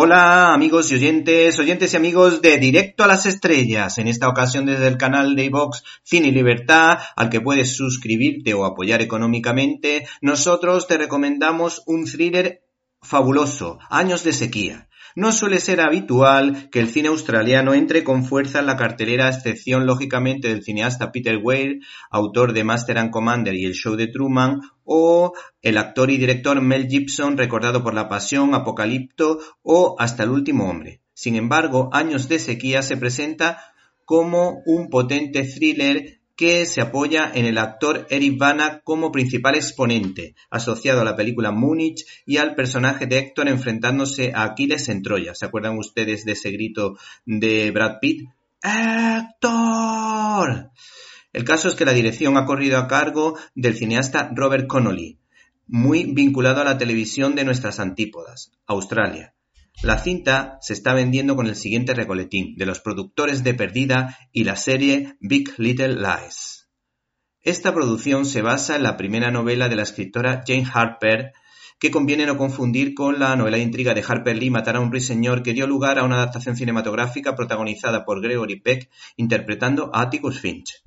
Hola amigos y oyentes, oyentes y amigos de Directo a las Estrellas, en esta ocasión desde el canal de iVox Cine Libertad, al que puedes suscribirte o apoyar económicamente, nosotros te recomendamos un thriller fabuloso, Años de sequía. No suele ser habitual que el cine australiano entre con fuerza en la cartelera, a excepción lógicamente del cineasta Peter Weir, autor de Master and Commander y el show de Truman, o el actor y director Mel Gibson, recordado por La Pasión, Apocalipto o Hasta el último hombre. Sin embargo, Años de sequía se presenta como un potente thriller que se apoya en el actor Eric Bana como principal exponente, asociado a la película Múnich y al personaje de Héctor enfrentándose a Aquiles en Troya. ¿Se acuerdan ustedes de ese grito de Brad Pitt? ¡Héctor! El caso es que la dirección ha corrido a cargo del cineasta Robert Connolly, muy vinculado a la televisión de nuestras antípodas, Australia. La cinta se está vendiendo con el siguiente recoletín de los productores de Perdida y la serie Big Little Lies. Esta producción se basa en la primera novela de la escritora Jane Harper, que conviene no confundir con la novela de intriga de Harper Lee Matar a un ruiseñor que dio lugar a una adaptación cinematográfica protagonizada por Gregory Peck interpretando a Atticus Finch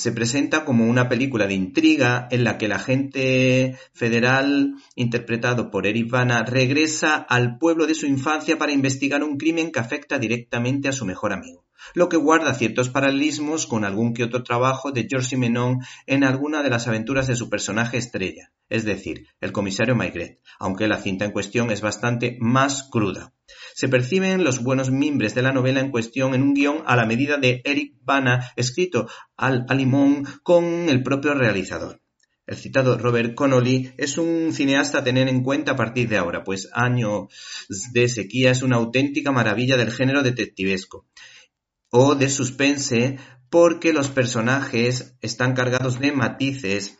se presenta como una película de intriga en la que el agente federal, interpretado por Eric Bana, regresa al pueblo de su infancia para investigar un crimen que afecta directamente a su mejor amigo lo que guarda ciertos paralelismos con algún que otro trabajo de George Simenon en alguna de las aventuras de su personaje estrella, es decir, el comisario Maigret, aunque la cinta en cuestión es bastante más cruda. Se perciben los buenos mimbres de la novela en cuestión en un guion a la medida de Eric Bana, escrito al limón con el propio realizador. El citado Robert Connolly es un cineasta a tener en cuenta a partir de ahora, pues Año de sequía es una auténtica maravilla del género detectivesco o de suspense porque los personajes están cargados de matices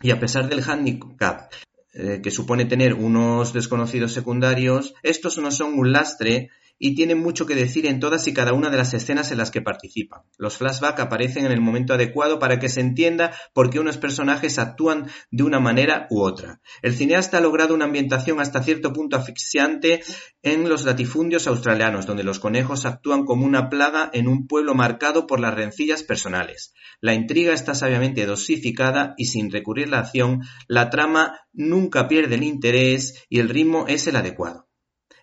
y a pesar del handicap eh, que supone tener unos desconocidos secundarios, estos no son un lastre y tienen mucho que decir en todas y cada una de las escenas en las que participan. Los flashbacks aparecen en el momento adecuado para que se entienda por qué unos personajes actúan de una manera u otra. El cineasta ha logrado una ambientación hasta cierto punto asfixiante en los latifundios australianos, donde los conejos actúan como una plaga en un pueblo marcado por las rencillas personales. La intriga está sabiamente dosificada y sin recurrir a la acción, la trama nunca pierde el interés y el ritmo es el adecuado.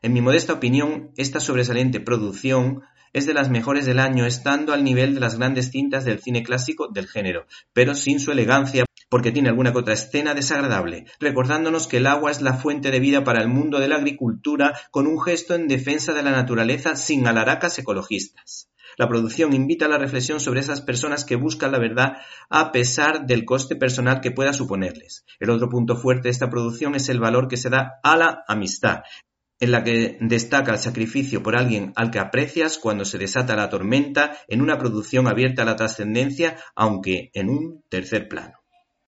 En mi modesta opinión, esta sobresaliente producción es de las mejores del año, estando al nivel de las grandes cintas del cine clásico del género, pero sin su elegancia porque tiene alguna que otra escena desagradable, recordándonos que el agua es la fuente de vida para el mundo de la agricultura con un gesto en defensa de la naturaleza sin alaracas ecologistas. La producción invita a la reflexión sobre esas personas que buscan la verdad a pesar del coste personal que pueda suponerles. El otro punto fuerte de esta producción es el valor que se da a la amistad, en la que destaca el sacrificio por alguien al que aprecias cuando se desata la tormenta en una producción abierta a la trascendencia, aunque en un tercer plano.